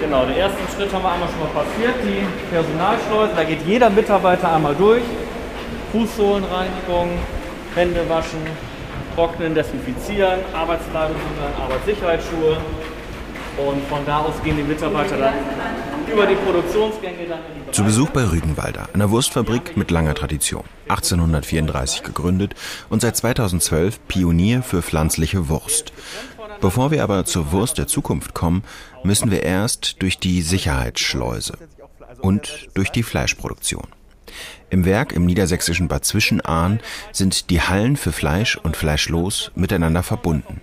Genau, den ersten Schritt haben wir einmal schon mal passiert, die Personalschleuse. Da geht jeder Mitarbeiter einmal durch. Fußsohlenreinigung, Hände waschen, trocknen, desinfizieren, Arbeitskleidung, Arbeitssicherheitsschuhe. Und von da aus gehen die Mitarbeiter dann über die Produktionsgänge dann in die Zu Besuch bei Rügenwalder, einer Wurstfabrik mit langer Tradition. 1834 gegründet und seit 2012 Pionier für pflanzliche Wurst. Bevor wir aber zur Wurst der Zukunft kommen, müssen wir erst durch die Sicherheitsschleuse und durch die Fleischproduktion. Im Werk im niedersächsischen Bad Zwischenahn sind die Hallen für Fleisch und Fleischlos miteinander verbunden.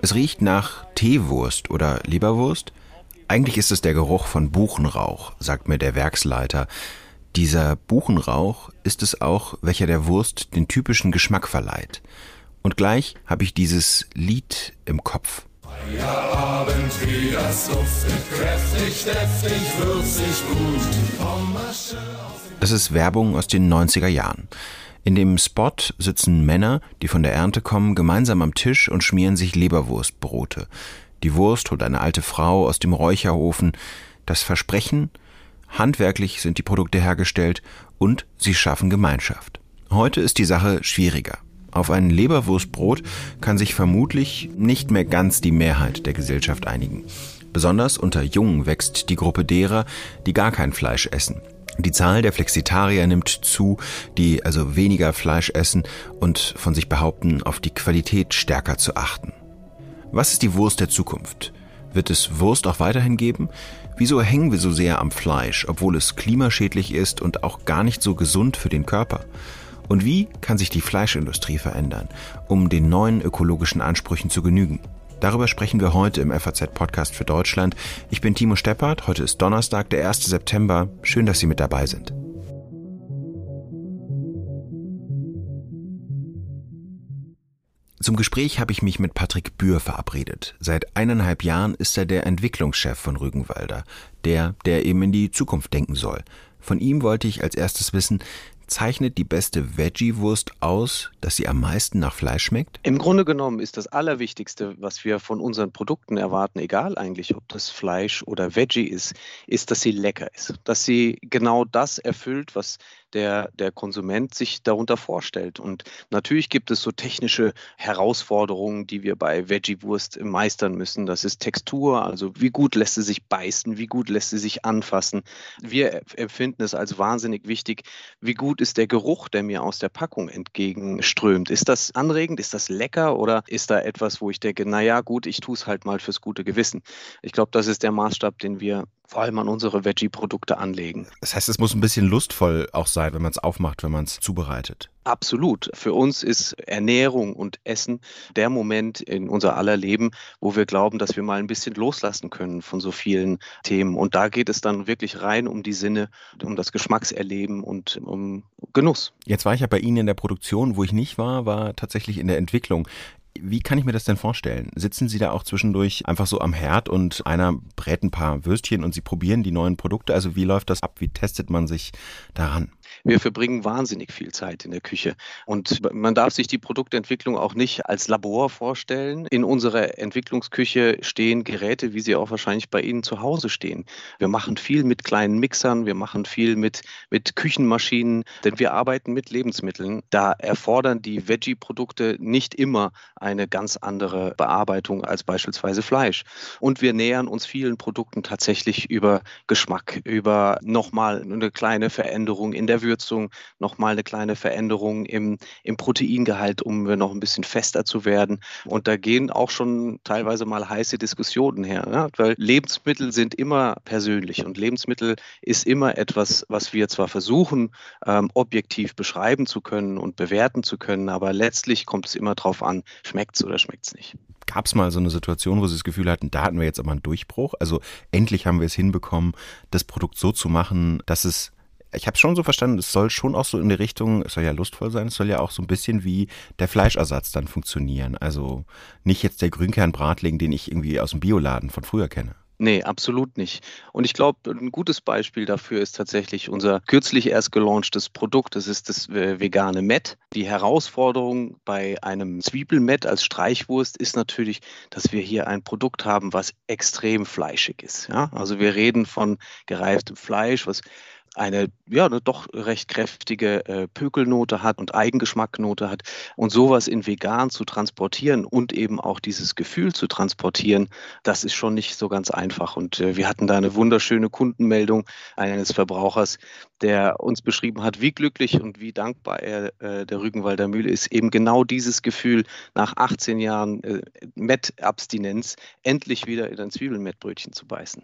Es riecht nach Teewurst oder Leberwurst. Eigentlich ist es der Geruch von Buchenrauch, sagt mir der Werksleiter. Dieser Buchenrauch ist es auch, welcher der Wurst den typischen Geschmack verleiht. Und gleich habe ich dieses Lied im Kopf. Feierabend, wie das duftet, kräftig, deftig, würzig, gut. Das ist Werbung aus den 90er Jahren. In dem Spot sitzen Männer, die von der Ernte kommen, gemeinsam am Tisch und schmieren sich Leberwurstbrote. Die Wurst holt eine alte Frau aus dem Räucherofen. Das Versprechen? Handwerklich sind die Produkte hergestellt und sie schaffen Gemeinschaft. Heute ist die Sache schwieriger. Auf ein Leberwurstbrot kann sich vermutlich nicht mehr ganz die Mehrheit der Gesellschaft einigen. Besonders unter Jungen wächst die Gruppe derer, die gar kein Fleisch essen. Die Zahl der Flexitarier nimmt zu, die also weniger Fleisch essen und von sich behaupten, auf die Qualität stärker zu achten. Was ist die Wurst der Zukunft? Wird es Wurst auch weiterhin geben? Wieso hängen wir so sehr am Fleisch, obwohl es klimaschädlich ist und auch gar nicht so gesund für den Körper? Und wie kann sich die Fleischindustrie verändern, um den neuen ökologischen Ansprüchen zu genügen? Darüber sprechen wir heute im FAZ-Podcast für Deutschland. Ich bin Timo Steppert. Heute ist Donnerstag, der 1. September. Schön, dass Sie mit dabei sind. Zum Gespräch habe ich mich mit Patrick Bühr verabredet. Seit eineinhalb Jahren ist er der Entwicklungschef von Rügenwalder, der, der eben in die Zukunft denken soll. Von ihm wollte ich als erstes wissen, zeichnet die beste Veggie-Wurst aus, dass sie am meisten nach Fleisch schmeckt? Im Grunde genommen ist das Allerwichtigste, was wir von unseren Produkten erwarten, egal eigentlich, ob das Fleisch oder Veggie ist, ist, dass sie lecker ist. Dass sie genau das erfüllt, was der, der Konsument sich darunter vorstellt. Und natürlich gibt es so technische Herausforderungen, die wir bei Veggie-Wurst meistern müssen. Das ist Textur, also wie gut lässt sie sich beißen, wie gut lässt sie sich anfassen. Wir empfinden es als wahnsinnig wichtig, wie gut ist der Geruch, der mir aus der Packung entgegenströmt. Ist das anregend, ist das lecker oder ist da etwas, wo ich denke, naja gut, ich tue es halt mal fürs gute Gewissen. Ich glaube, das ist der Maßstab, den wir vor allem an unsere Veggie-Produkte anlegen. Das heißt, es muss ein bisschen lustvoll auch sein, wenn man es aufmacht, wenn man es zubereitet. Absolut. Für uns ist Ernährung und Essen der Moment in unser aller Leben, wo wir glauben, dass wir mal ein bisschen loslassen können von so vielen Themen. Und da geht es dann wirklich rein um die Sinne, um das Geschmackserleben und um Genuss. Jetzt war ich ja bei Ihnen in der Produktion. Wo ich nicht war, war tatsächlich in der Entwicklung. Wie kann ich mir das denn vorstellen? Sitzen Sie da auch zwischendurch einfach so am Herd und einer brät ein paar Würstchen und Sie probieren die neuen Produkte? Also wie läuft das ab? Wie testet man sich daran? Wir verbringen wahnsinnig viel Zeit in der Küche. Und man darf sich die Produktentwicklung auch nicht als Labor vorstellen. In unserer Entwicklungsküche stehen Geräte, wie sie auch wahrscheinlich bei Ihnen zu Hause stehen. Wir machen viel mit kleinen Mixern, wir machen viel mit, mit Küchenmaschinen, denn wir arbeiten mit Lebensmitteln. Da erfordern die Veggie-Produkte nicht immer eine ganz andere Bearbeitung als beispielsweise Fleisch. Und wir nähern uns vielen Produkten tatsächlich über Geschmack, über nochmal eine kleine Veränderung in der Würzung nochmal eine kleine Veränderung im, im Proteingehalt, um noch ein bisschen fester zu werden. Und da gehen auch schon teilweise mal heiße Diskussionen her, ja? weil Lebensmittel sind immer persönlich und Lebensmittel ist immer etwas, was wir zwar versuchen, ähm, objektiv beschreiben zu können und bewerten zu können, aber letztlich kommt es immer darauf an, schmeckt es oder schmeckt es nicht. Gab es mal so eine Situation, wo Sie das Gefühl hatten, da hatten wir jetzt aber einen Durchbruch? Also endlich haben wir es hinbekommen, das Produkt so zu machen, dass es ich habe schon so verstanden, es soll schon auch so in die Richtung, es soll ja lustvoll sein, es soll ja auch so ein bisschen wie der Fleischersatz dann funktionieren. Also nicht jetzt der Grünkernbratling, den ich irgendwie aus dem Bioladen von früher kenne. Nee, absolut nicht. Und ich glaube, ein gutes Beispiel dafür ist tatsächlich unser kürzlich erst gelaunchtes Produkt. Das ist das äh, vegane Met. Die Herausforderung bei einem Zwiebelmet als Streichwurst ist natürlich, dass wir hier ein Produkt haben, was extrem fleischig ist. Ja? Also wir reden von gereiftem Fleisch, was eine, ja, eine doch recht kräftige äh, Pökelnote hat und Eigengeschmacknote hat. Und sowas in vegan zu transportieren und eben auch dieses Gefühl zu transportieren, das ist schon nicht so ganz einfach. Und äh, wir hatten da eine wunderschöne Kundenmeldung eines Verbrauchers, der uns beschrieben hat, wie glücklich und wie dankbar er äh, der Rügenwalder Mühle ist, eben genau dieses Gefühl nach 18 Jahren äh, Met-Abstinenz endlich wieder in ein Zwiebelmettbrötchen zu beißen.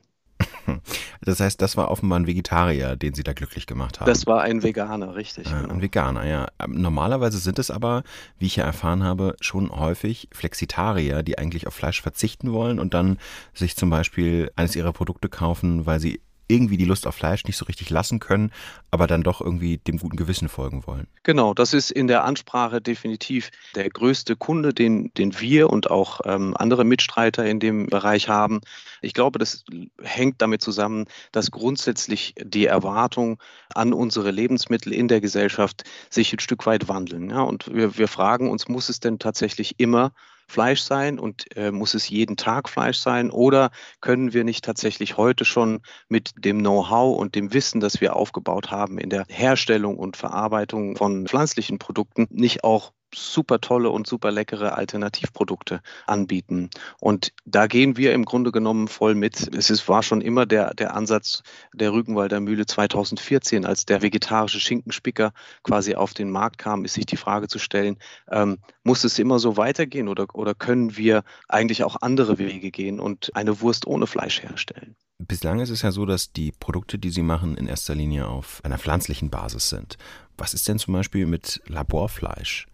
Das heißt, das war offenbar ein Vegetarier, den Sie da glücklich gemacht haben. Das war ein Veganer, richtig. Ja, genau. Ein Veganer, ja. Ähm, normalerweise sind es aber, wie ich ja erfahren habe, schon häufig Flexitarier, die eigentlich auf Fleisch verzichten wollen und dann sich zum Beispiel eines ihrer Produkte kaufen, weil sie irgendwie die Lust auf Fleisch nicht so richtig lassen können, aber dann doch irgendwie dem guten Gewissen folgen wollen. Genau, das ist in der Ansprache definitiv der größte Kunde, den, den wir und auch ähm, andere Mitstreiter in dem Bereich haben. Ich glaube, das hängt damit zusammen, dass grundsätzlich die Erwartungen an unsere Lebensmittel in der Gesellschaft sich ein Stück weit wandeln. Ja? Und wir, wir fragen uns, muss es denn tatsächlich immer Fleisch sein und äh, muss es jeden Tag Fleisch sein? Oder können wir nicht tatsächlich heute schon mit dem Know-how und dem Wissen, das wir aufgebaut haben in der Herstellung und Verarbeitung von pflanzlichen Produkten, nicht auch super tolle und super leckere Alternativprodukte anbieten. Und da gehen wir im Grunde genommen voll mit. Es ist, war schon immer der, der Ansatz der Rügenwalder Mühle 2014, als der vegetarische Schinkenspicker quasi auf den Markt kam, ist sich die Frage zu stellen, ähm, muss es immer so weitergehen oder, oder können wir eigentlich auch andere Wege gehen und eine Wurst ohne Fleisch herstellen? Bislang ist es ja so, dass die Produkte, die Sie machen, in erster Linie auf einer pflanzlichen Basis sind. Was ist denn zum Beispiel mit Laborfleisch?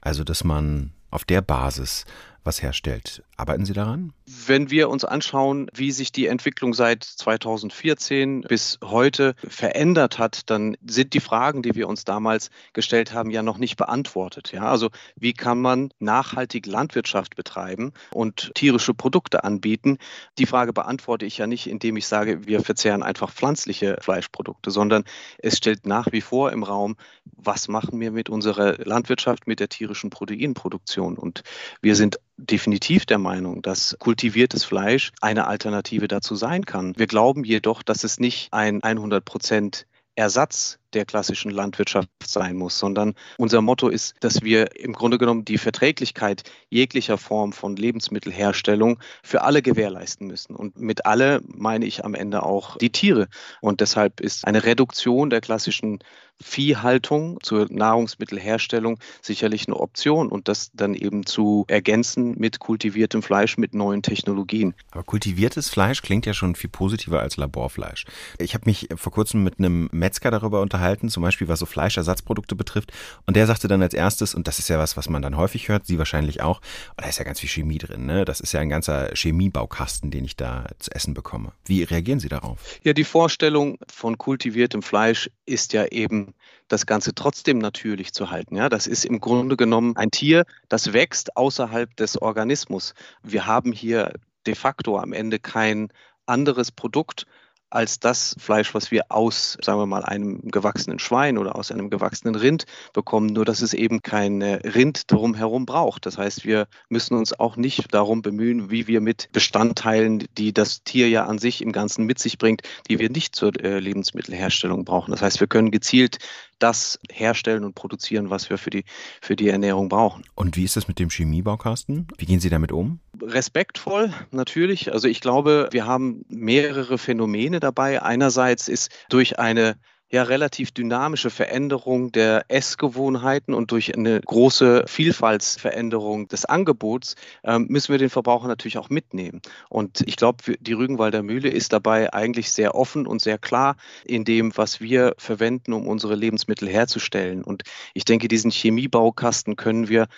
Also, dass man auf der Basis was herstellt. Arbeiten Sie daran? Wenn wir uns anschauen, wie sich die Entwicklung seit 2014 bis heute verändert hat, dann sind die Fragen, die wir uns damals gestellt haben, ja noch nicht beantwortet. Ja, also wie kann man nachhaltig Landwirtschaft betreiben und tierische Produkte anbieten? Die Frage beantworte ich ja nicht, indem ich sage, wir verzehren einfach pflanzliche Fleischprodukte, sondern es stellt nach wie vor im Raum, was machen wir mit unserer Landwirtschaft, mit der tierischen Proteinproduktion? Und wir sind definitiv der Meinung, dass kultiviertes Fleisch eine Alternative dazu sein kann. Wir glauben jedoch, dass es nicht ein 100 Prozent Ersatz der klassischen Landwirtschaft sein muss, sondern unser Motto ist, dass wir im Grunde genommen die Verträglichkeit jeglicher Form von Lebensmittelherstellung für alle gewährleisten müssen. Und mit alle meine ich am Ende auch die Tiere. Und deshalb ist eine Reduktion der klassischen Viehhaltung zur Nahrungsmittelherstellung sicherlich eine Option und das dann eben zu ergänzen mit kultiviertem Fleisch mit neuen Technologien. Aber kultiviertes Fleisch klingt ja schon viel positiver als Laborfleisch. Ich habe mich vor kurzem mit einem Metzger darüber unterhalten, zum Beispiel was so Fleischersatzprodukte betrifft und der sagte dann als erstes, und das ist ja was, was man dann häufig hört, Sie wahrscheinlich auch, oh, da ist ja ganz viel Chemie drin, ne? das ist ja ein ganzer Chemiebaukasten, den ich da zu essen bekomme. Wie reagieren Sie darauf? Ja, die Vorstellung von kultiviertem Fleisch ist ja eben das Ganze trotzdem natürlich zu halten. Ja, das ist im Grunde genommen ein Tier, das wächst außerhalb des Organismus. Wir haben hier de facto am Ende kein anderes Produkt, als das Fleisch, was wir aus, sagen wir mal, einem gewachsenen Schwein oder aus einem gewachsenen Rind bekommen, nur dass es eben kein Rind drumherum braucht. Das heißt, wir müssen uns auch nicht darum bemühen, wie wir mit Bestandteilen, die das Tier ja an sich im Ganzen mit sich bringt, die wir nicht zur äh, Lebensmittelherstellung brauchen. Das heißt, wir können gezielt das herstellen und produzieren, was wir für die, für die Ernährung brauchen. Und wie ist das mit dem Chemiebaukasten? Wie gehen Sie damit um? Respektvoll, natürlich. Also ich glaube, wir haben mehrere Phänomene dabei. Einerseits ist durch eine ja relativ dynamische Veränderung der Essgewohnheiten und durch eine große Vielfaltsveränderung des Angebots ähm, müssen wir den Verbraucher natürlich auch mitnehmen. Und ich glaube, die Rügenwalder Mühle ist dabei eigentlich sehr offen und sehr klar in dem, was wir verwenden, um unsere Lebensmittel herzustellen. Und ich denke, diesen Chemiebaukasten können wir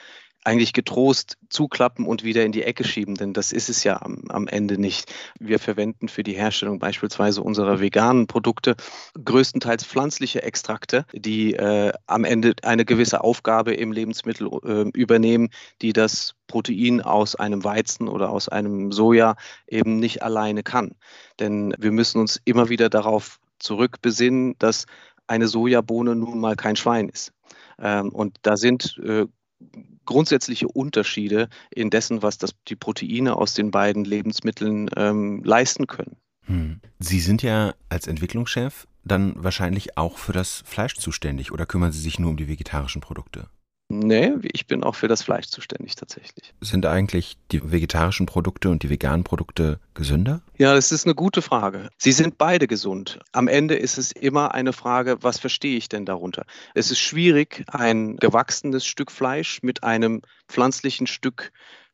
eigentlich getrost zuklappen und wieder in die Ecke schieben, denn das ist es ja am, am, Ende nicht. Wir verwenden für die Herstellung beispielsweise unserer veganen Produkte größtenteils pflanzliche Extrakte, die äh, am Ende eine gewisse Aufgabe im Lebensmittel äh, übernehmen, die das Protein aus einem Weizen oder aus einem Soja eben nicht alleine kann. Denn wir müssen uns immer wieder darauf zurückbesinnen, dass eine Sojabohne nun mal kein Schwein ist. Ähm, und da sind äh, grundsätzliche Unterschiede in dessen, was das, die Proteine aus den beiden Lebensmitteln ähm, leisten können. Hm. Sie sind ja als Entwicklungschef dann wahrscheinlich auch für das Fleisch zuständig oder kümmern Sie sich nur um die vegetarischen Produkte? Nee, ich bin auch für das Fleisch zuständig tatsächlich. Sind eigentlich die vegetarischen Produkte und die veganen Produkte gesünder? Ja, das ist eine gute Frage. Sie sind beide gesund. Am Ende ist es immer eine Frage, was verstehe ich denn darunter? Es ist schwierig, ein gewachsenes Stück Fleisch mit einem pflanzlichen Stück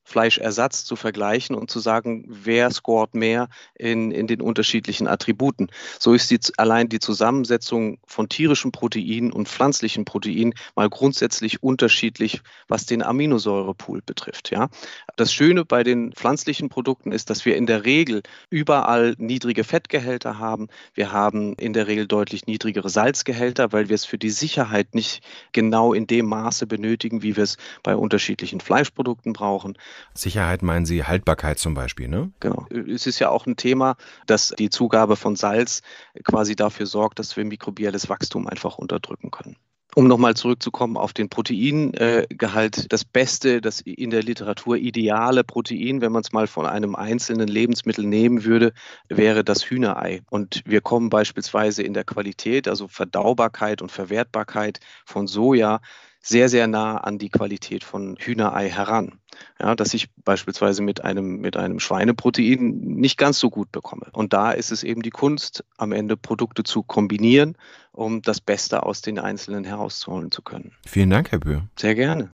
Fleischersatz zu vergleichen und zu sagen, wer scoret mehr in, in den unterschiedlichen Attributen. So ist die, allein die Zusammensetzung von tierischen Proteinen und pflanzlichen Proteinen mal grundsätzlich unterschiedlich, was den Aminosäurepool betrifft. Ja? Das Schöne bei den pflanzlichen Produkten ist, dass wir in der Regel überall niedrige Fettgehälter haben. Wir haben in der Regel deutlich niedrigere Salzgehälter, weil wir es für die Sicherheit nicht genau in dem Maße benötigen, wie wir es bei unterschiedlichen Fleischprodukten brauchen. Sicherheit meinen Sie Haltbarkeit zum Beispiel, ne? Genau. Es ist ja auch ein Thema, dass die Zugabe von Salz quasi dafür sorgt, dass wir mikrobielles Wachstum einfach unterdrücken können. Um nochmal zurückzukommen auf den Proteingehalt, das beste, das in der Literatur ideale Protein, wenn man es mal von einem einzelnen Lebensmittel nehmen würde, wäre das Hühnerei. Und wir kommen beispielsweise in der Qualität, also Verdaubarkeit und Verwertbarkeit von Soja, sehr, sehr nah an die Qualität von Hühnerei heran. Ja, dass ich beispielsweise mit einem, mit einem Schweineprotein nicht ganz so gut bekomme. Und da ist es eben die Kunst, am Ende Produkte zu kombinieren, um das Beste aus den Einzelnen herauszuholen zu können. Vielen Dank, Herr Böhr. Sehr gerne.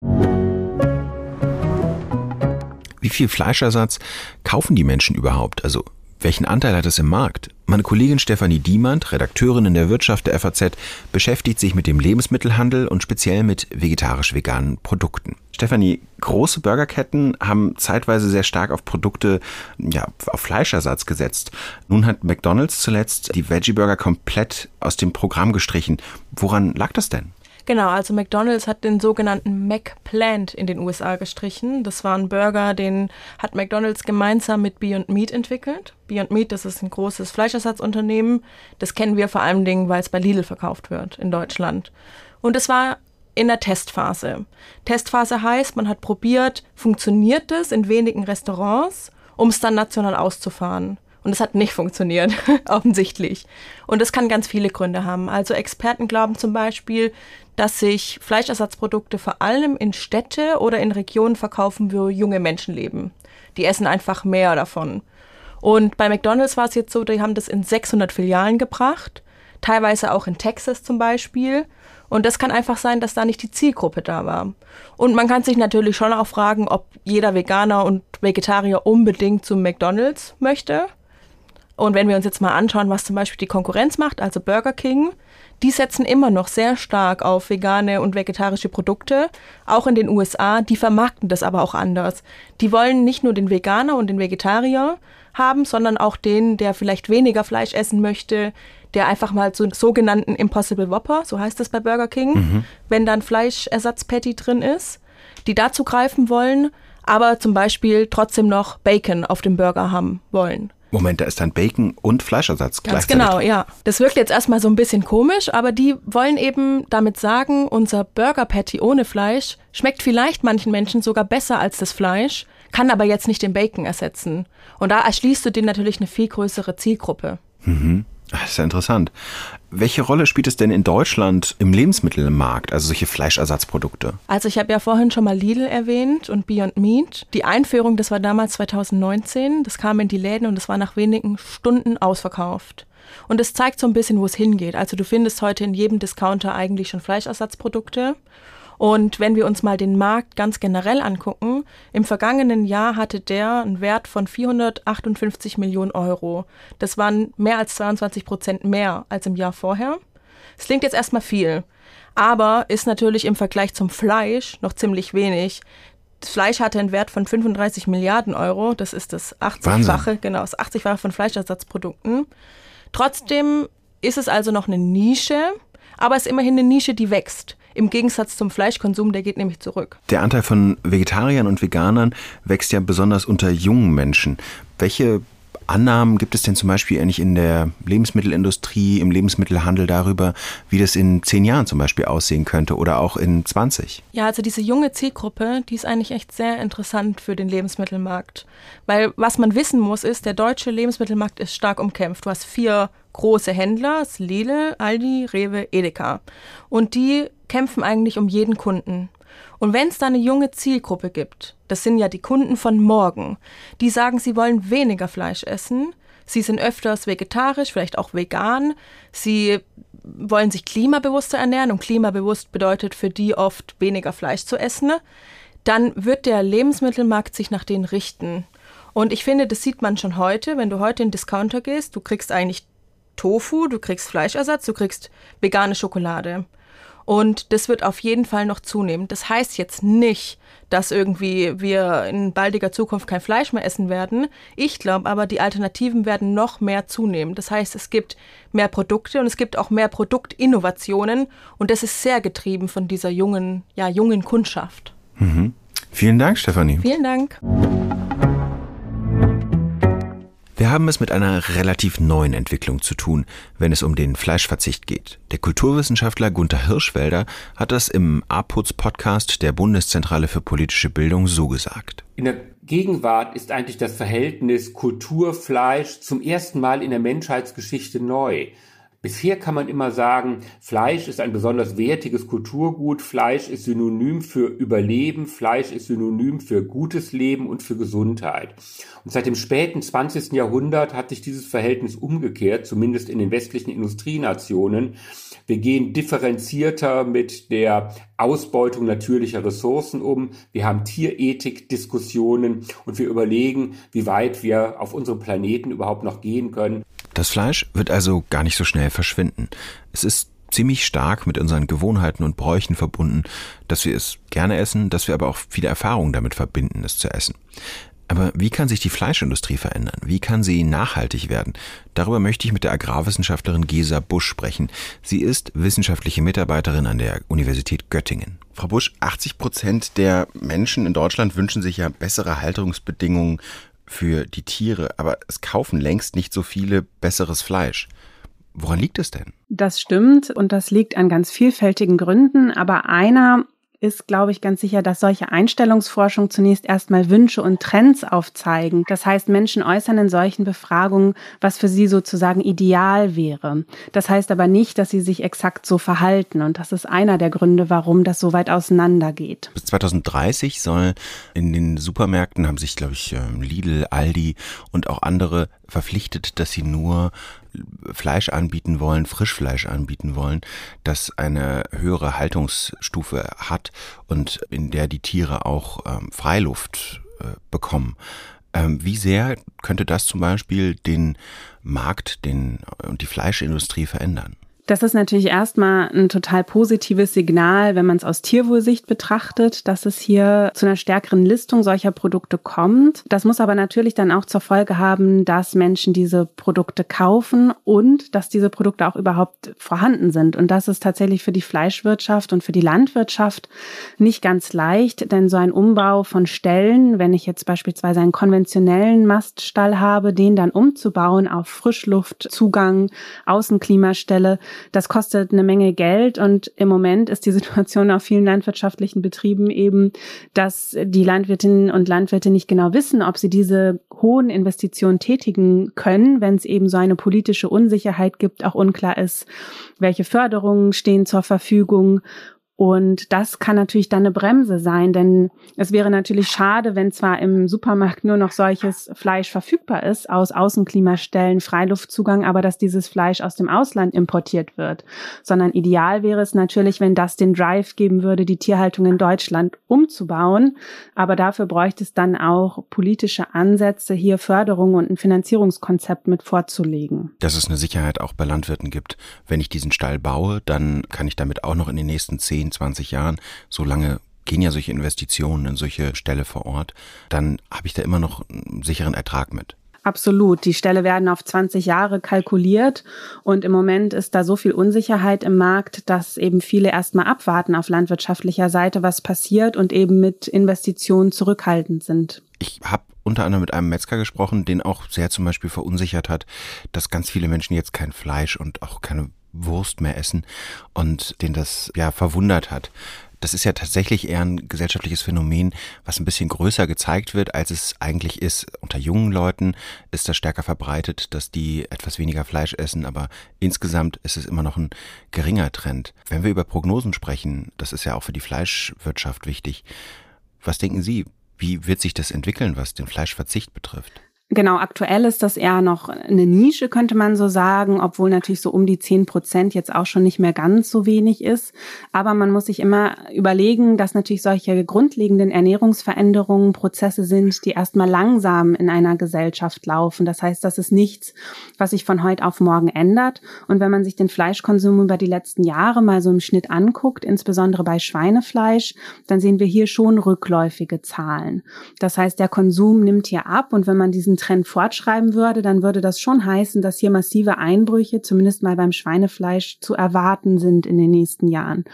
Wie viel Fleischersatz kaufen die Menschen überhaupt? Also welchen Anteil hat es im Markt? Meine Kollegin Stefanie Diemand, Redakteurin in der Wirtschaft der FAZ, beschäftigt sich mit dem Lebensmittelhandel und speziell mit vegetarisch-veganen Produkten. Stefanie, große Burgerketten haben zeitweise sehr stark auf Produkte, ja, auf Fleischersatz gesetzt. Nun hat McDonald's zuletzt die Veggie Burger komplett aus dem Programm gestrichen. Woran lag das denn? Genau, also McDonald's hat den sogenannten McPlant in den USA gestrichen. Das war ein Burger, den hat McDonald's gemeinsam mit Beyond Meat entwickelt. Beyond Meat, das ist ein großes Fleischersatzunternehmen. Das kennen wir vor Dingen, weil es bei Lidl verkauft wird in Deutschland. Und es war in der Testphase. Testphase heißt, man hat probiert, funktioniert es in wenigen Restaurants, um es dann national auszufahren. Und es hat nicht funktioniert, offensichtlich. Und es kann ganz viele Gründe haben. Also Experten glauben zum Beispiel, dass sich Fleischersatzprodukte vor allem in Städte oder in Regionen verkaufen, wo junge Menschen leben. Die essen einfach mehr davon. Und bei McDonald's war es jetzt so, die haben das in 600 Filialen gebracht, teilweise auch in Texas zum Beispiel. Und das kann einfach sein, dass da nicht die Zielgruppe da war. Und man kann sich natürlich schon auch fragen, ob jeder Veganer und Vegetarier unbedingt zum McDonald's möchte. Und wenn wir uns jetzt mal anschauen, was zum Beispiel die Konkurrenz macht, also Burger King, die setzen immer noch sehr stark auf vegane und vegetarische Produkte, auch in den USA. Die vermarkten das aber auch anders. Die wollen nicht nur den Veganer und den Vegetarier haben, sondern auch den, der vielleicht weniger Fleisch essen möchte, der einfach mal so einen sogenannten Impossible Whopper, so heißt das bei Burger King, mhm. wenn dann Fleischersatzpatty drin ist, die dazu greifen wollen, aber zum Beispiel trotzdem noch Bacon auf dem Burger haben wollen. Moment, da ist dann Bacon und Fleischersatz Ganz genau, ja. Das wirkt jetzt erstmal so ein bisschen komisch, aber die wollen eben damit sagen, unser Burger Patty ohne Fleisch schmeckt vielleicht manchen Menschen sogar besser als das Fleisch, kann aber jetzt nicht den Bacon ersetzen. Und da erschließt du dir natürlich eine viel größere Zielgruppe. Mhm. Das ist ja interessant. Welche Rolle spielt es denn in Deutschland im Lebensmittelmarkt, also solche Fleischersatzprodukte? Also ich habe ja vorhin schon mal Lidl erwähnt und Beyond Meat. Die Einführung, das war damals 2019, das kam in die Läden und es war nach wenigen Stunden ausverkauft. Und es zeigt so ein bisschen, wo es hingeht. Also du findest heute in jedem Discounter eigentlich schon Fleischersatzprodukte. Und wenn wir uns mal den Markt ganz generell angucken, im vergangenen Jahr hatte der einen Wert von 458 Millionen Euro. Das waren mehr als 22 Prozent mehr als im Jahr vorher. Es klingt jetzt erstmal viel, aber ist natürlich im Vergleich zum Fleisch noch ziemlich wenig. Das Fleisch hatte einen Wert von 35 Milliarden Euro. Das ist das 80-fache, genau, das 80-fache von Fleischersatzprodukten. Trotzdem ist es also noch eine Nische, aber es ist immerhin eine Nische, die wächst. Im Gegensatz zum Fleischkonsum, der geht nämlich zurück. Der Anteil von Vegetariern und Veganern wächst ja besonders unter jungen Menschen. Welche Annahmen gibt es denn zum Beispiel eigentlich in der Lebensmittelindustrie, im Lebensmittelhandel darüber, wie das in zehn Jahren zum Beispiel aussehen könnte oder auch in 20? Ja, also diese junge Zielgruppe, die ist eigentlich echt sehr interessant für den Lebensmittelmarkt. Weil was man wissen muss, ist, der deutsche Lebensmittelmarkt ist stark umkämpft. Du hast vier große Händler, Lidl, Aldi, Rewe, Edeka. Und die kämpfen eigentlich um jeden Kunden. Und wenn es da eine junge Zielgruppe gibt, das sind ja die Kunden von morgen, die sagen, sie wollen weniger Fleisch essen, sie sind öfters vegetarisch, vielleicht auch vegan, sie wollen sich klimabewusster ernähren und klimabewusst bedeutet für die oft weniger Fleisch zu essen, dann wird der Lebensmittelmarkt sich nach denen richten. Und ich finde, das sieht man schon heute, wenn du heute in den Discounter gehst, du kriegst eigentlich Tofu, du kriegst Fleischersatz, du kriegst vegane Schokolade. Und das wird auf jeden Fall noch zunehmen. Das heißt jetzt nicht, dass irgendwie wir in baldiger Zukunft kein Fleisch mehr essen werden. Ich glaube aber, die Alternativen werden noch mehr zunehmen. Das heißt, es gibt mehr Produkte und es gibt auch mehr Produktinnovationen und das ist sehr getrieben von dieser jungen, ja, jungen Kundschaft. Mhm. Vielen Dank, Stefanie. Vielen Dank. Wir haben es mit einer relativ neuen Entwicklung zu tun, wenn es um den Fleischverzicht geht. Der Kulturwissenschaftler Gunther Hirschwälder hat das im APUZ-Podcast der Bundeszentrale für politische Bildung so gesagt. In der Gegenwart ist eigentlich das Verhältnis Kultur-Fleisch zum ersten Mal in der Menschheitsgeschichte neu. Bisher kann man immer sagen, Fleisch ist ein besonders wertiges Kulturgut, Fleisch ist synonym für Überleben, Fleisch ist synonym für gutes Leben und für Gesundheit. Und seit dem späten 20. Jahrhundert hat sich dieses Verhältnis umgekehrt, zumindest in den westlichen Industrienationen. Wir gehen differenzierter mit der Ausbeutung natürlicher Ressourcen um. Wir haben Tierethik-Diskussionen und wir überlegen, wie weit wir auf unserem Planeten überhaupt noch gehen können. Das Fleisch wird also gar nicht so schnell verschwinden. Es ist ziemlich stark mit unseren Gewohnheiten und Bräuchen verbunden, dass wir es gerne essen, dass wir aber auch viele Erfahrungen damit verbinden, es zu essen. Aber wie kann sich die Fleischindustrie verändern? Wie kann sie nachhaltig werden? Darüber möchte ich mit der Agrarwissenschaftlerin Gesa Busch sprechen. Sie ist wissenschaftliche Mitarbeiterin an der Universität Göttingen. Frau Busch, 80 Prozent der Menschen in Deutschland wünschen sich ja bessere Haltungsbedingungen für die Tiere, aber es kaufen längst nicht so viele besseres Fleisch. Woran liegt es denn? Das stimmt und das liegt an ganz vielfältigen Gründen, aber einer ist, glaube ich, ganz sicher, dass solche Einstellungsforschung zunächst erstmal Wünsche und Trends aufzeigen. Das heißt, Menschen äußern in solchen Befragungen, was für sie sozusagen ideal wäre. Das heißt aber nicht, dass sie sich exakt so verhalten. Und das ist einer der Gründe, warum das so weit auseinandergeht. Bis 2030 soll in den Supermärkten haben sich, glaube ich, ähm, Lidl, Aldi und auch andere verpflichtet, dass sie nur Fleisch anbieten wollen, Frischfleisch anbieten wollen, das eine höhere Haltungsstufe hat und in der die Tiere auch ähm, Freiluft äh, bekommen. Ähm, wie sehr könnte das zum Beispiel den Markt den, und die Fleischindustrie verändern? Das ist natürlich erstmal ein total positives Signal, wenn man es aus Tierwohlsicht betrachtet, dass es hier zu einer stärkeren Listung solcher Produkte kommt. Das muss aber natürlich dann auch zur Folge haben, dass Menschen diese Produkte kaufen und dass diese Produkte auch überhaupt vorhanden sind. Und das ist tatsächlich für die Fleischwirtschaft und für die Landwirtschaft nicht ganz leicht, denn so ein Umbau von Ställen, wenn ich jetzt beispielsweise einen konventionellen Maststall habe, den dann umzubauen auf Frischluftzugang, Außenklimastelle, das kostet eine Menge Geld und im Moment ist die Situation auf vielen landwirtschaftlichen Betrieben eben, dass die Landwirtinnen und Landwirte nicht genau wissen, ob sie diese hohen Investitionen tätigen können, wenn es eben so eine politische Unsicherheit gibt, auch unklar ist, welche Förderungen stehen zur Verfügung und das kann natürlich dann eine Bremse sein, denn es wäre natürlich schade, wenn zwar im Supermarkt nur noch solches Fleisch verfügbar ist, aus Außenklimastellen, Freiluftzugang, aber dass dieses Fleisch aus dem Ausland importiert wird. Sondern ideal wäre es natürlich, wenn das den Drive geben würde, die Tierhaltung in Deutschland umzubauen. Aber dafür bräuchte es dann auch politische Ansätze, hier Förderung und ein Finanzierungskonzept mit vorzulegen. Dass es eine Sicherheit auch bei Landwirten gibt. Wenn ich diesen Stall baue, dann kann ich damit auch noch in den nächsten zehn 20 Jahren, so lange gehen ja solche Investitionen in solche Ställe vor Ort, dann habe ich da immer noch einen sicheren Ertrag mit. Absolut. Die Ställe werden auf 20 Jahre kalkuliert und im Moment ist da so viel Unsicherheit im Markt, dass eben viele erstmal abwarten auf landwirtschaftlicher Seite, was passiert und eben mit Investitionen zurückhaltend sind. Ich habe unter anderem mit einem Metzger gesprochen, den auch sehr zum Beispiel verunsichert hat, dass ganz viele Menschen jetzt kein Fleisch und auch keine Wurst mehr essen und den das ja verwundert hat das ist ja tatsächlich eher ein gesellschaftliches Phänomen, was ein bisschen größer gezeigt wird, als es eigentlich ist. Unter jungen Leuten ist das stärker verbreitet, dass die etwas weniger Fleisch essen, aber insgesamt ist es immer noch ein geringer Trend. Wenn wir über Prognosen sprechen, das ist ja auch für die Fleischwirtschaft wichtig. Was denken Sie? Wie wird sich das entwickeln, was den Fleischverzicht betrifft? Genau, aktuell ist das eher noch eine Nische, könnte man so sagen, obwohl natürlich so um die zehn Prozent jetzt auch schon nicht mehr ganz so wenig ist. Aber man muss sich immer überlegen, dass natürlich solche grundlegenden Ernährungsveränderungen Prozesse sind, die erstmal langsam in einer Gesellschaft laufen. Das heißt, das ist nichts, was sich von heute auf morgen ändert. Und wenn man sich den Fleischkonsum über die letzten Jahre mal so im Schnitt anguckt, insbesondere bei Schweinefleisch, dann sehen wir hier schon rückläufige Zahlen. Das heißt, der Konsum nimmt hier ab und wenn man diesen Trend fortschreiben würde, dann würde das schon heißen, dass hier massive Einbrüche, zumindest mal beim Schweinefleisch, zu erwarten sind in den nächsten Jahren.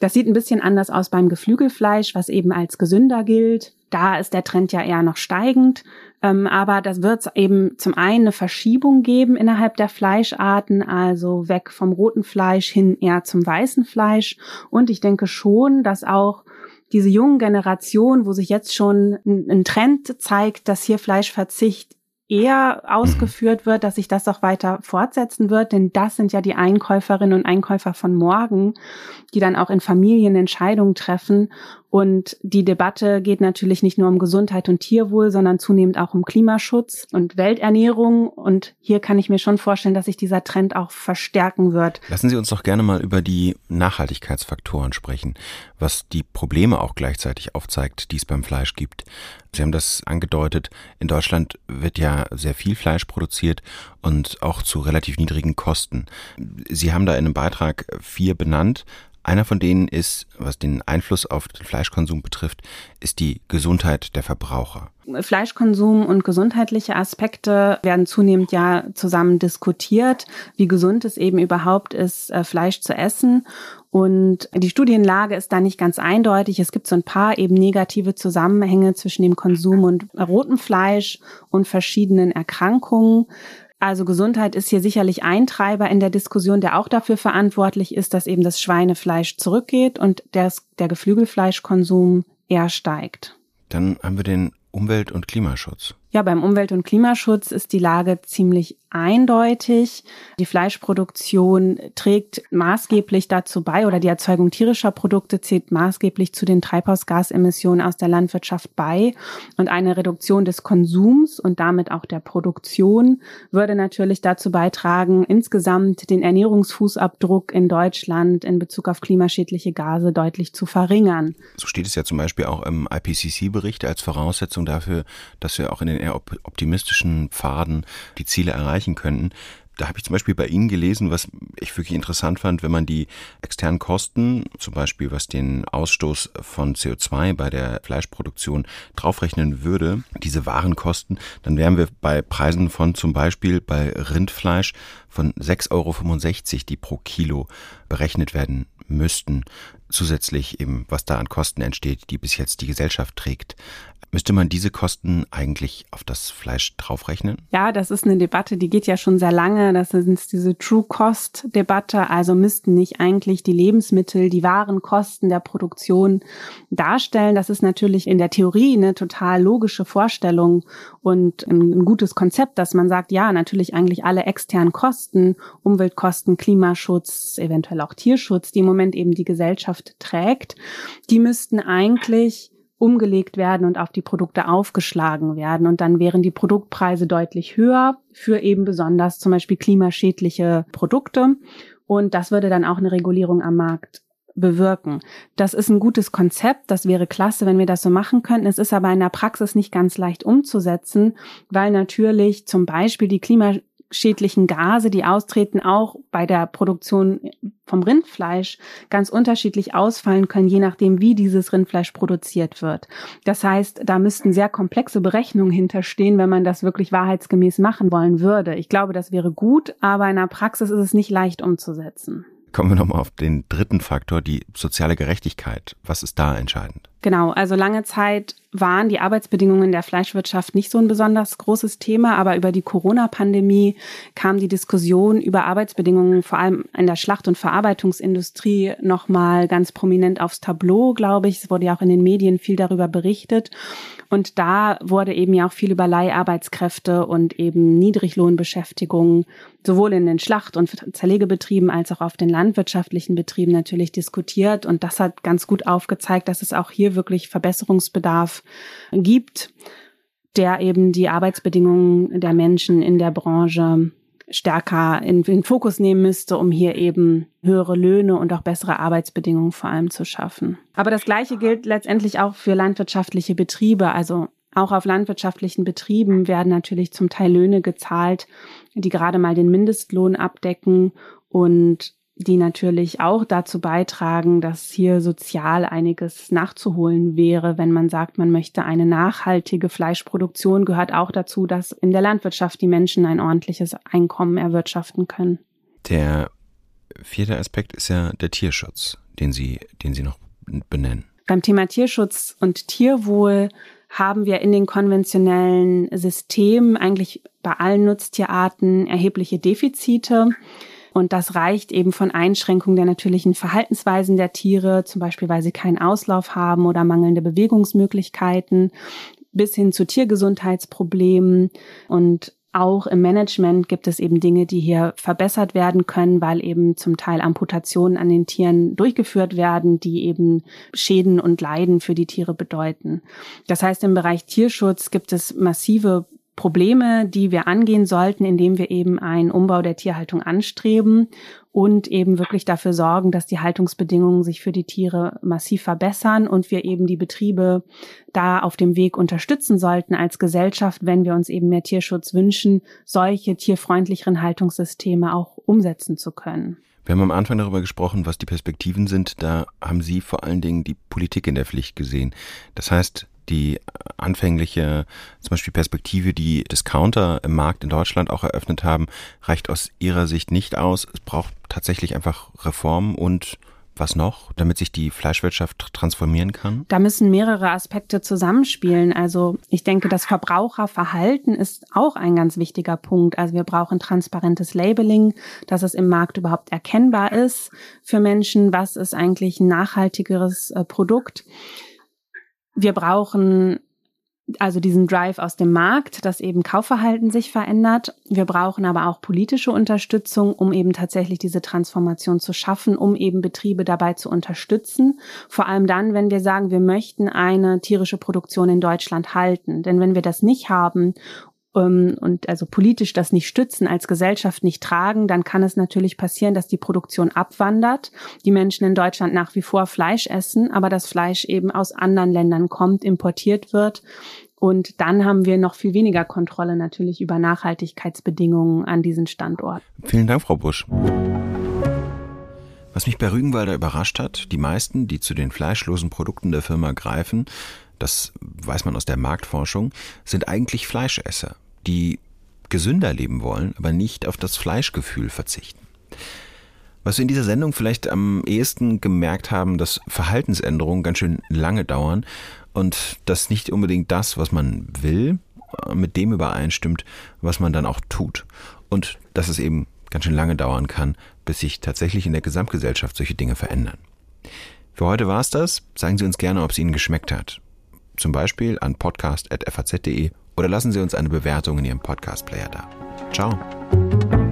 Das sieht ein bisschen anders aus beim Geflügelfleisch, was eben als gesünder gilt. Da ist der Trend ja eher noch steigend. Ähm, aber das wird eben zum einen eine Verschiebung geben innerhalb der Fleischarten, also weg vom roten Fleisch hin eher zum weißen Fleisch. Und ich denke schon, dass auch diese jungen Generation, wo sich jetzt schon ein, ein Trend zeigt, dass hier Fleischverzicht eher ausgeführt wird, dass sich das auch weiter fortsetzen wird, denn das sind ja die Einkäuferinnen und Einkäufer von morgen, die dann auch in Familien Entscheidungen treffen. Und die Debatte geht natürlich nicht nur um Gesundheit und Tierwohl, sondern zunehmend auch um Klimaschutz und Welternährung. Und hier kann ich mir schon vorstellen, dass sich dieser Trend auch verstärken wird. Lassen Sie uns doch gerne mal über die Nachhaltigkeitsfaktoren sprechen, was die Probleme auch gleichzeitig aufzeigt, die es beim Fleisch gibt. Sie haben das angedeutet, in Deutschland wird ja sehr viel Fleisch produziert und auch zu relativ niedrigen Kosten. Sie haben da in einem Beitrag vier benannt, einer von denen ist, was den Einfluss auf den Fleischkonsum betrifft, ist die Gesundheit der Verbraucher. Fleischkonsum und gesundheitliche Aspekte werden zunehmend ja zusammen diskutiert, wie gesund es eben überhaupt ist, äh, Fleisch zu essen. Und die Studienlage ist da nicht ganz eindeutig. Es gibt so ein paar eben negative Zusammenhänge zwischen dem Konsum und rotem Fleisch und verschiedenen Erkrankungen. Also Gesundheit ist hier sicherlich ein Treiber in der Diskussion, der auch dafür verantwortlich ist, dass eben das Schweinefleisch zurückgeht und der, der Geflügelfleischkonsum eher steigt. Dann haben wir den Umwelt- und Klimaschutz. Ja, beim Umwelt- und Klimaschutz ist die Lage ziemlich eindeutig. Die Fleischproduktion trägt maßgeblich dazu bei oder die Erzeugung tierischer Produkte zählt maßgeblich zu den Treibhausgasemissionen aus der Landwirtschaft bei. Und eine Reduktion des Konsums und damit auch der Produktion würde natürlich dazu beitragen, insgesamt den Ernährungsfußabdruck in Deutschland in Bezug auf klimaschädliche Gase deutlich zu verringern. So steht es ja zum Beispiel auch im IPCC-Bericht als Voraussetzung dafür, dass wir auch in den eher optimistischen Pfaden die Ziele erreichen könnten. Da habe ich zum Beispiel bei Ihnen gelesen, was ich wirklich interessant fand, wenn man die externen Kosten, zum Beispiel was den Ausstoß von CO2 bei der Fleischproduktion draufrechnen würde, diese Warenkosten, dann wären wir bei Preisen von zum Beispiel bei Rindfleisch von 6,65 Euro, die pro Kilo berechnet werden müssten. Zusätzlich eben, was da an Kosten entsteht, die bis jetzt die Gesellschaft trägt. Müsste man diese Kosten eigentlich auf das Fleisch draufrechnen? Ja, das ist eine Debatte, die geht ja schon sehr lange. Das ist diese True Cost Debatte. Also müssten nicht eigentlich die Lebensmittel, die wahren Kosten der Produktion darstellen. Das ist natürlich in der Theorie eine total logische Vorstellung und ein gutes Konzept, dass man sagt, ja, natürlich eigentlich alle externen Kosten, Umweltkosten, Klimaschutz, eventuell auch Tierschutz, die im Moment eben die Gesellschaft trägt, die müssten eigentlich umgelegt werden und auf die Produkte aufgeschlagen werden. Und dann wären die Produktpreise deutlich höher für eben besonders zum Beispiel klimaschädliche Produkte. Und das würde dann auch eine Regulierung am Markt bewirken. Das ist ein gutes Konzept, das wäre klasse, wenn wir das so machen könnten. Es ist aber in der Praxis nicht ganz leicht umzusetzen, weil natürlich zum Beispiel die Klima schädlichen Gase, die austreten, auch bei der Produktion vom Rindfleisch ganz unterschiedlich ausfallen können, je nachdem, wie dieses Rindfleisch produziert wird. Das heißt, da müssten sehr komplexe Berechnungen hinterstehen, wenn man das wirklich wahrheitsgemäß machen wollen würde. Ich glaube, das wäre gut, aber in der Praxis ist es nicht leicht umzusetzen. Kommen wir nochmal auf den dritten Faktor, die soziale Gerechtigkeit. Was ist da entscheidend? Genau, also lange Zeit waren die Arbeitsbedingungen der Fleischwirtschaft nicht so ein besonders großes Thema, aber über die Corona-Pandemie kam die Diskussion über Arbeitsbedingungen vor allem in der Schlacht- und Verarbeitungsindustrie nochmal ganz prominent aufs Tableau, glaube ich. Es wurde ja auch in den Medien viel darüber berichtet. Und da wurde eben ja auch viel über Leiharbeitskräfte und eben Niedriglohnbeschäftigung sowohl in den Schlacht- und Zerlegebetrieben als auch auf den landwirtschaftlichen Betrieben natürlich diskutiert. Und das hat ganz gut aufgezeigt, dass es auch hier wirklich Verbesserungsbedarf gibt, der eben die Arbeitsbedingungen der Menschen in der Branche stärker in, den Fokus nehmen müsste, um hier eben höhere Löhne und auch bessere Arbeitsbedingungen vor allem zu schaffen. Aber das Gleiche gilt letztendlich auch für landwirtschaftliche Betriebe. Also auch auf landwirtschaftlichen Betrieben werden natürlich zum Teil Löhne gezahlt, die gerade mal den Mindestlohn abdecken und die natürlich auch dazu beitragen, dass hier sozial einiges nachzuholen wäre, wenn man sagt, man möchte eine nachhaltige Fleischproduktion, gehört auch dazu, dass in der Landwirtschaft die Menschen ein ordentliches Einkommen erwirtschaften können. Der vierte Aspekt ist ja der Tierschutz, den Sie, den Sie noch benennen. Beim Thema Tierschutz und Tierwohl haben wir in den konventionellen Systemen eigentlich bei allen Nutztierarten erhebliche Defizite. Und das reicht eben von Einschränkungen der natürlichen Verhaltensweisen der Tiere, zum Beispiel weil sie keinen Auslauf haben oder mangelnde Bewegungsmöglichkeiten, bis hin zu Tiergesundheitsproblemen und auch im Management gibt es eben Dinge, die hier verbessert werden können, weil eben zum Teil Amputationen an den Tieren durchgeführt werden, die eben Schäden und Leiden für die Tiere bedeuten. Das heißt, im Bereich Tierschutz gibt es massive Probleme, die wir angehen sollten, indem wir eben einen Umbau der Tierhaltung anstreben und eben wirklich dafür sorgen, dass die Haltungsbedingungen sich für die Tiere massiv verbessern und wir eben die Betriebe da auf dem Weg unterstützen sollten als Gesellschaft, wenn wir uns eben mehr Tierschutz wünschen, solche tierfreundlicheren Haltungssysteme auch umsetzen zu können. Wir haben am Anfang darüber gesprochen, was die Perspektiven sind. Da haben Sie vor allen Dingen die Politik in der Pflicht gesehen. Das heißt, die anfängliche zum Beispiel Perspektive, die Discounter im Markt in Deutschland auch eröffnet haben, reicht aus ihrer Sicht nicht aus. Es braucht tatsächlich einfach Reformen und was noch, damit sich die Fleischwirtschaft transformieren kann? Da müssen mehrere Aspekte zusammenspielen. Also ich denke, das Verbraucherverhalten ist auch ein ganz wichtiger Punkt. Also wir brauchen transparentes Labeling, dass es im Markt überhaupt erkennbar ist für Menschen, was ist eigentlich ein nachhaltigeres äh, Produkt wir brauchen also diesen Drive aus dem Markt, dass eben Kaufverhalten sich verändert. Wir brauchen aber auch politische Unterstützung, um eben tatsächlich diese Transformation zu schaffen, um eben Betriebe dabei zu unterstützen. Vor allem dann, wenn wir sagen, wir möchten eine tierische Produktion in Deutschland halten. Denn wenn wir das nicht haben und also politisch das nicht stützen, als Gesellschaft nicht tragen, dann kann es natürlich passieren, dass die Produktion abwandert, die Menschen in Deutschland nach wie vor Fleisch essen, aber das Fleisch eben aus anderen Ländern kommt, importiert wird. Und dann haben wir noch viel weniger Kontrolle natürlich über Nachhaltigkeitsbedingungen an diesen Standort. Vielen Dank, Frau Busch. Was mich bei Rügenwalder überrascht hat, die meisten, die zu den fleischlosen Produkten der Firma greifen, das weiß man aus der Marktforschung, sind eigentlich Fleischesser die gesünder leben wollen, aber nicht auf das Fleischgefühl verzichten. Was wir in dieser Sendung vielleicht am ehesten gemerkt haben, dass Verhaltensänderungen ganz schön lange dauern und dass nicht unbedingt das, was man will, mit dem übereinstimmt, was man dann auch tut. Und dass es eben ganz schön lange dauern kann, bis sich tatsächlich in der Gesamtgesellschaft solche Dinge verändern. Für heute war es das. Sagen Sie uns gerne, ob es Ihnen geschmeckt hat. Zum Beispiel an podcast.faz.de oder lassen Sie uns eine Bewertung in Ihrem Podcast-Player da. Ciao.